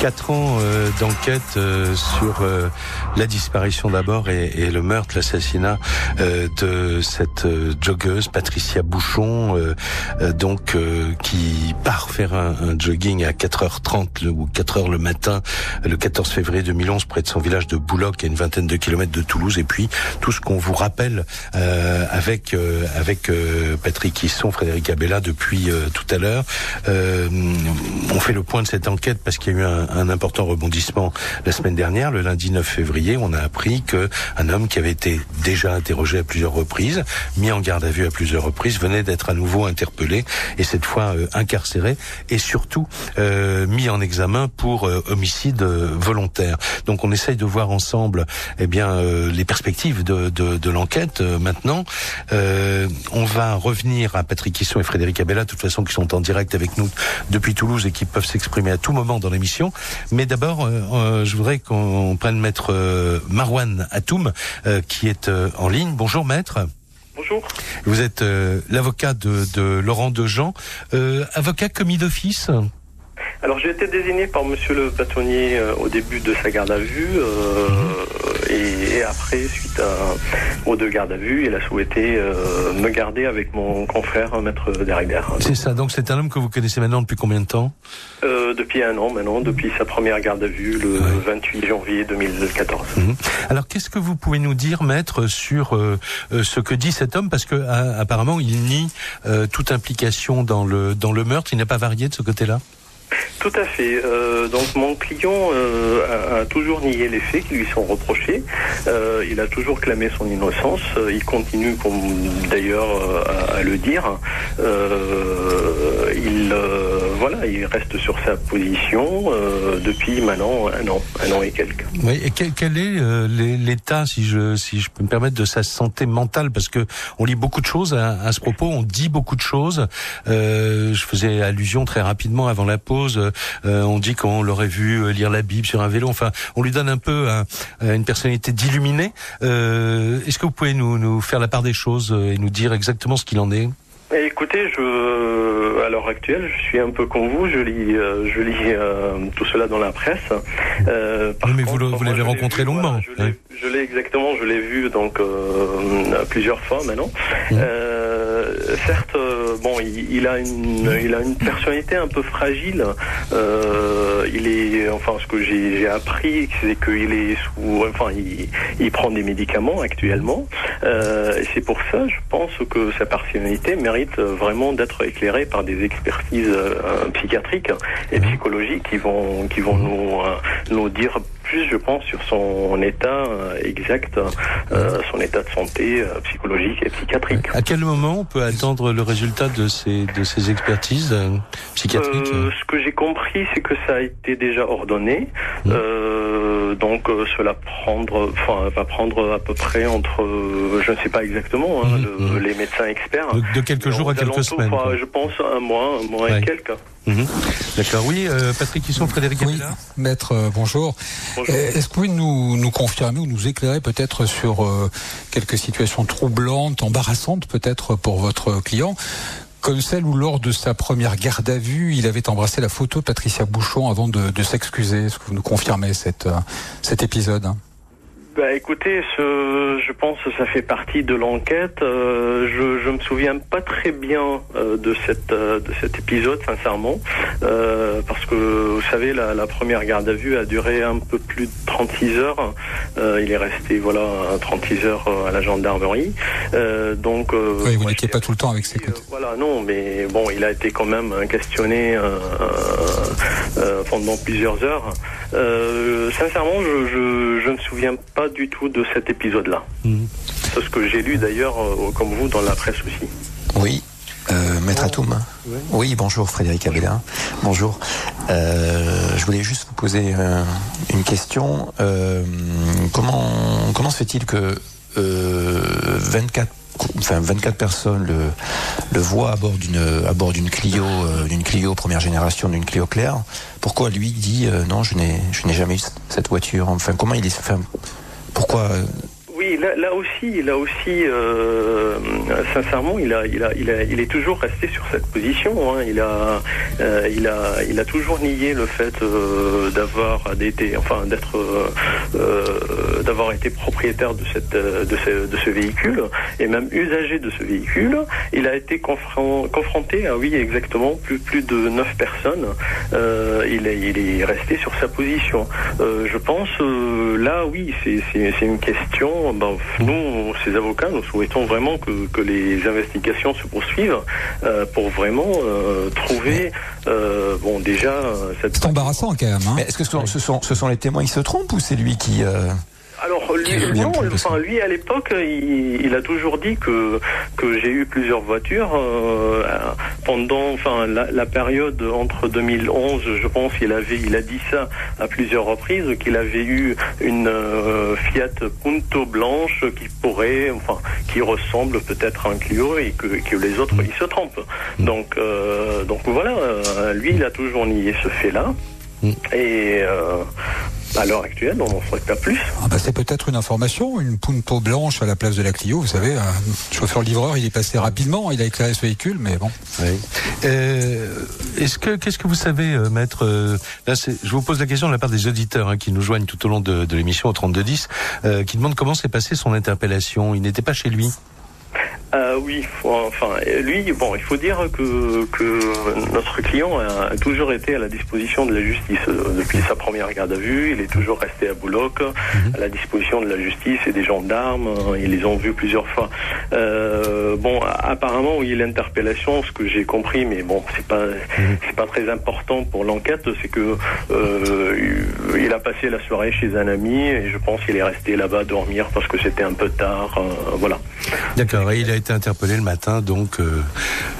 Quatre ans euh, d'enquête euh, sur euh, la disparition d'abord et, le meurtre, l'assassinat de cette joggeuse Patricia Bouchon, donc qui part faire un, jogging à 4h30 le- ou 4h le matin le 14 février 2011 près de son village de Bouloc à une vingtaine de kilomètres de Toulouse et puis tout ce qu'on vous rappelle avec avec Patrick Hisson, Frédéric Abella depuis tout à l'heure. On fait le point de cette enquête parce qu'il y a eu un, un important rebondissement la semaine dernière, le lundi 9 février, on a appris que un homme qui avait été déjà interrogé à plusieurs reprises, mis en garde à vue à plusieurs reprises, venait d'être à nouveau interpellé et cette fois euh, incarcéré et surtout euh, mis en examen pour euh, homicide volontaire. Donc on essaye de voir ensemble, eh bien, les perspectives de, de, de l'enquête maintenant. on va revenir à Patrick Kisson et Frédéric Abella, de toute façon, qui sont en direct avec nous depuis Toulouse et qui peuvent s'exprimer à tout moment dans l'émission. Mais d'abord, je voudrais qu'on prenne maître Marwan Atoum, qui est en ligne. Bonjour maître. Bonjour. Vous êtes euh, l'avocat de, de, Laurent Dejean, euh, avocat commis d'office? Alors j'ai été désigné par Monsieur le bâtonnier euh, au début de sa garde à vue euh, et, après, suite à, aux deux gardes à vue, il a souhaité euh, me garder avec mon confrère Maître Derribert. C'est ça, donc c'est un homme que vous connaissez maintenant depuis combien de temps? Depuis un an maintenant, depuis sa première garde à vue le 28 janvier 2014. Mhm. Alors qu'est-ce que vous pouvez nous dire, Maître, sur ce que dit cet homme? Parce que apparemment il nie toute implication dans le, dans le meurtre, il n'a pas varié de ce côté-là? Tout à fait. Euh, donc mon client euh, a, toujours nié les faits qui lui sont reprochés. Euh, il a toujours clamé son innocence. Il continue d'ailleurs à, le dire. il voilà, il reste sur sa position depuis maintenant un an, un an et quelques. Oui, et quel, est l'état, si je si je peux me permettre, de sa santé mentale? Parce que on lit beaucoup de choses à, à ce propos, on dit beaucoup de choses. je faisais allusion très rapidement avant la pause euh, on dit qu'on l'aurait vu euh, lire la Bible sur un vélo. Enfin, on lui donne un peu une personnalité d'illuminé. Euh, est-ce que vous pouvez nous, nous faire la part des choses et nous dire exactement ce qu'il en est? Écoutez, je, à l'heure actuelle, je suis un peu comme vous. Je lis, je lis tout cela dans la presse. mais vous, l'avez rencontré longuement. je l'ai exactement, je l'ai vu donc plusieurs fois maintenant. Mmh. Certes, bon, il, a une, il a une personnalité un peu fragile. Euh, il est, enfin, ce que j'ai appris, c'est qu'il est sous, enfin, il, prend des médicaments actuellement. Euh, c'est pour ça, je pense que sa personnalité mérite vraiment d'être éclairée par des expertises euh, psychiatriques et psychologiques qui vont, qui vont nous, nous dire plus, je pense, sur son état exact, son état de santé psychologique et psychiatrique. À quel moment on peut attendre le résultat de ces, de ces expertises euh, psychiatriques euh, Ce que j'ai compris, c'est que ça a été déjà ordonné. Mmh. Euh, donc cela prendre, enfin, va prendre à peu près entre, je ne sais pas exactement, hein, mmh, mmh. les médecins experts. De, quelques jours à quelques semaines. je pense un mois, un mois et quelques. D'accord, oui, Patrick Hisson, Frédéric Oui, maître, bonjour. Est-ce que vous pouvez nous, nous confirmer ou nous éclairer peut-être sur quelques situations troublantes, embarrassantes peut-être pour votre client comme celle où lors de sa première garde à vue, il avait embrassé la photo de Patricia Bouchon avant de, de s'excuser? Est-ce que vous nous confirmez cette, euh, cet épisode? Bah écoutez, je pense que ça fait partie de l'enquête. Euh, je, je me souviens pas très bien euh, de cette euh, de cet épisode, sincèrement, parce que vous savez, la, la, première garde à vue a duré un peu plus de 36 heures. il est resté voilà 36 heures à la gendarmerie. donc oui, vous n'étiez pas tout le temps avec ses côtés. voilà, non, mais bon, il a été quand même questionné pendant plusieurs heures. sincèrement, je, je, je me souviens pas du tout de cet épisode-là. Mhm. C'est ce que j'ai lu d'ailleurs, euh, comme vous, dans la presse aussi. Oui. Euh, Maître Atoum. Oui. bonjour Frédéric Abella. Bonjour. Euh, je voulais juste vous poser une question. comment comment se fait-il que 24 enfin 24 personnes le, le voient à bord d'une à bord d'une Clio euh, d'une Clio première génération d'une Clio claire? Pourquoi lui dit non je n'ai je n'ai jamais eu cette voiture? Enfin comment il est enfin, pourquoi oui, là, aussi, là aussi, euh, sincèrement, il a, il a, il a, il est toujours resté sur cette position. Hein. Il a, euh, il a, il a toujours nié le fait euh, d'avoir été, d'être, d'avoir été propriétaire de ce, de véhicule et même usager de ce véhicule. Il a été confronté à, oui, exactement, plus, plus de neuf personnes. il est, il est resté sur sa position. je pense, là, oui, c'est une question ben, nous, ces avocats, nous souhaitons vraiment que, que les investigations se poursuivent euh, pour vraiment euh, trouver, euh, bon, déjà cette. C'est embarrassant quand même. Hein. Mais est-ce que ce sont, ce sont, ce sont les témoins qui se trompent ou c'est lui qui euh, lui, non, enfin lui à l'époque, il, il a toujours dit que que j'ai eu plusieurs voitures euh, pendant, enfin la, la période entre 2011, je pense, il avait, il a dit ça à plusieurs reprises, qu'il avait eu une euh, Fiat Punto blanche qui pourrait, enfin, qui ressemble peut-être à un Clio et que, que les autres ils se trompent. Donc euh, donc voilà, lui il a toujours nié ce fait-là. Et euh, à l'heure actuelle, on n'en souhaite pas plus. Ah bah, c'est peut-être une information, une Punto blanche à la place de la Clio. Vous savez, un chauffeur-livreur, il est passé rapidement, il a éclairé ce véhicule, mais bon. Euh, Est-ce que qu'est-ce que vous savez, euh, maître euh, Là, c'est- je vous pose la question de la part des auditeurs hein, qui nous joignent tout au long de, de l'émission au 3210, euh, qui demandent comment s'est passée son interpellation. Il n'était pas chez lui. Euh, oui, faut- enfin, lui, bon, il faut dire que, que notre client a, toujours été à la disposition de la justice depuis sa première garde à vue. Il est toujours resté à Boulogne, à la disposition de la justice et des gendarmes. Ils les ont vus plusieurs fois. Euh, bon, apparemment, oui, l'interpellation, ce que j'ai compris, mais bon, c'est pas, c'est pas très important pour l'enquête, c'est que euh, il a passé la soirée chez un ami et je pense qu'il est resté là-bas dormir parce que c'était un peu tard. euh, voilà. D'accord. Et il a été interpellé le matin, donc euh,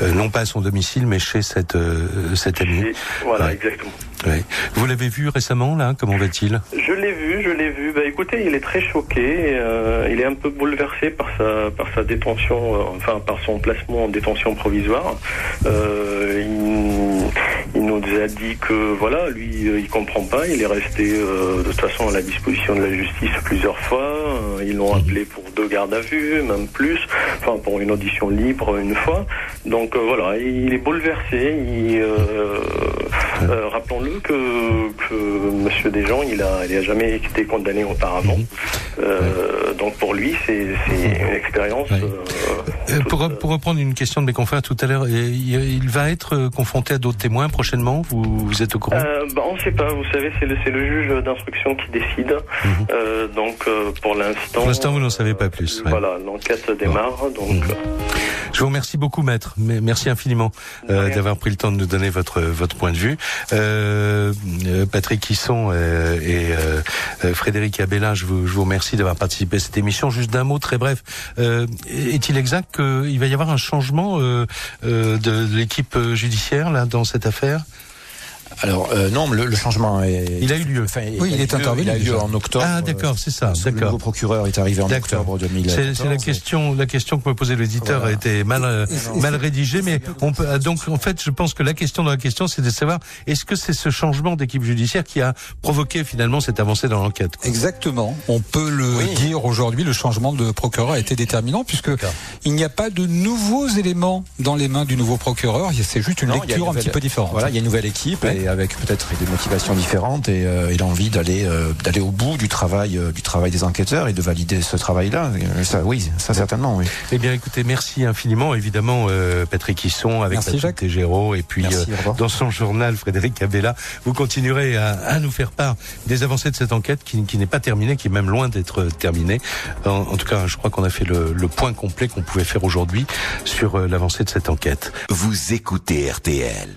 euh, non pas à son domicile, mais chez cette euh, cette amie. Voilà, Ouais. exactement. Ouais. Vous l'avez vu récemment là? Comment va-t-il? Je l'ai vu, je l'ai vu. Bah écoutez, il est très choqué. euh, il est un peu bouleversé par sa par sa détention, enfin par son placement en détention provisoire. Il, il nous a dit que voilà, lui, euh, il comprend pas. Il est resté euh, de toute façon à la disposition de la justice plusieurs fois. Euh, Ils l'ont appelé pour deux gardes à vue, même plus. Enfin pour une audition libre une fois. Donc euh, voilà, il est bouleversé. Euh, Rappelons-le que, que Monsieur Desjans, il a, il a jamais été condamné auparavant. Euh, donc pour lui, c'est une expérience. pour, pour reprendre une question de mes confrères tout à l'heure, il, va être confronté à d'autres témoins prochainement vous, vous êtes au courant Euh, bah, on ne sait pas, vous savez, c'est le, juge d'instruction qui décide. Euh, donc euh, pour l'instant. Pour l'instant, vous n'en savez pas plus. ouais. Voilà, l'enquête démarre. Donc euh, Je vous remercie beaucoup, maître. Merci infiniment euh, d'avoir pris le temps de nous donner votre votre point de vue. Euh, euh, Patrick Hisson euh, et euh, euh, Frédéric Abella, je vous, je vous remercie d'avoir participé à cette émission. Juste d'un mot très bref. Euh, Est-il exact qu'il va y avoir un changement euh, euh, de, de l'équipe judiciaire là dans cette affaire? Alors euh, non, le, le changement est. Il a eu lieu. Enfin, Oui, il est intervenu Il a eu lieu en octobre. Ah d'accord, c'est ça. Le D'accord. nouveau procureur est arrivé en octobre 2014. C'est c'est la question, la question que me posait l'éditeur a été mal euh, mal rédigée, mais on peut donc en fait, je pense que la question dans la question, c'est de savoir est-ce que c'est ce changement d'équipe judiciaire qui a provoqué finalement cette avancée dans l'enquête. Exactement. On peut le dire aujourd'hui, le changement de procureur a été déterminant puisque il n'y a pas de nouveaux éléments dans les mains du nouveau procureur. C'est juste une Non, lecture un petit peu différente. Voilà, il y a une nouvelle équipe et avec peut-être des motivations différentes et, euh, et l'envie d'aller euh, d'aller au bout du travail euh, du travail des enquêteurs et de valider ce travail-là. Euh, Ça, oui, ça certainement, oui. Eh bien, écoutez, merci infiniment, évidemment, euh, Patrick Hisson, avec Merci, Patrick Jacques. Tégéraud, et puis Merci, euh, dans son journal, Frédéric Abella, vous continuerez à, à nous faire part des avancées de cette enquête qui, qui n'est pas terminée, qui est même loin d'être terminée. En, en tout cas, je crois qu'on a fait le, le point complet qu'on pouvait faire aujourd'hui sur euh, l'avancée de cette enquête. Vous écoutez RTL.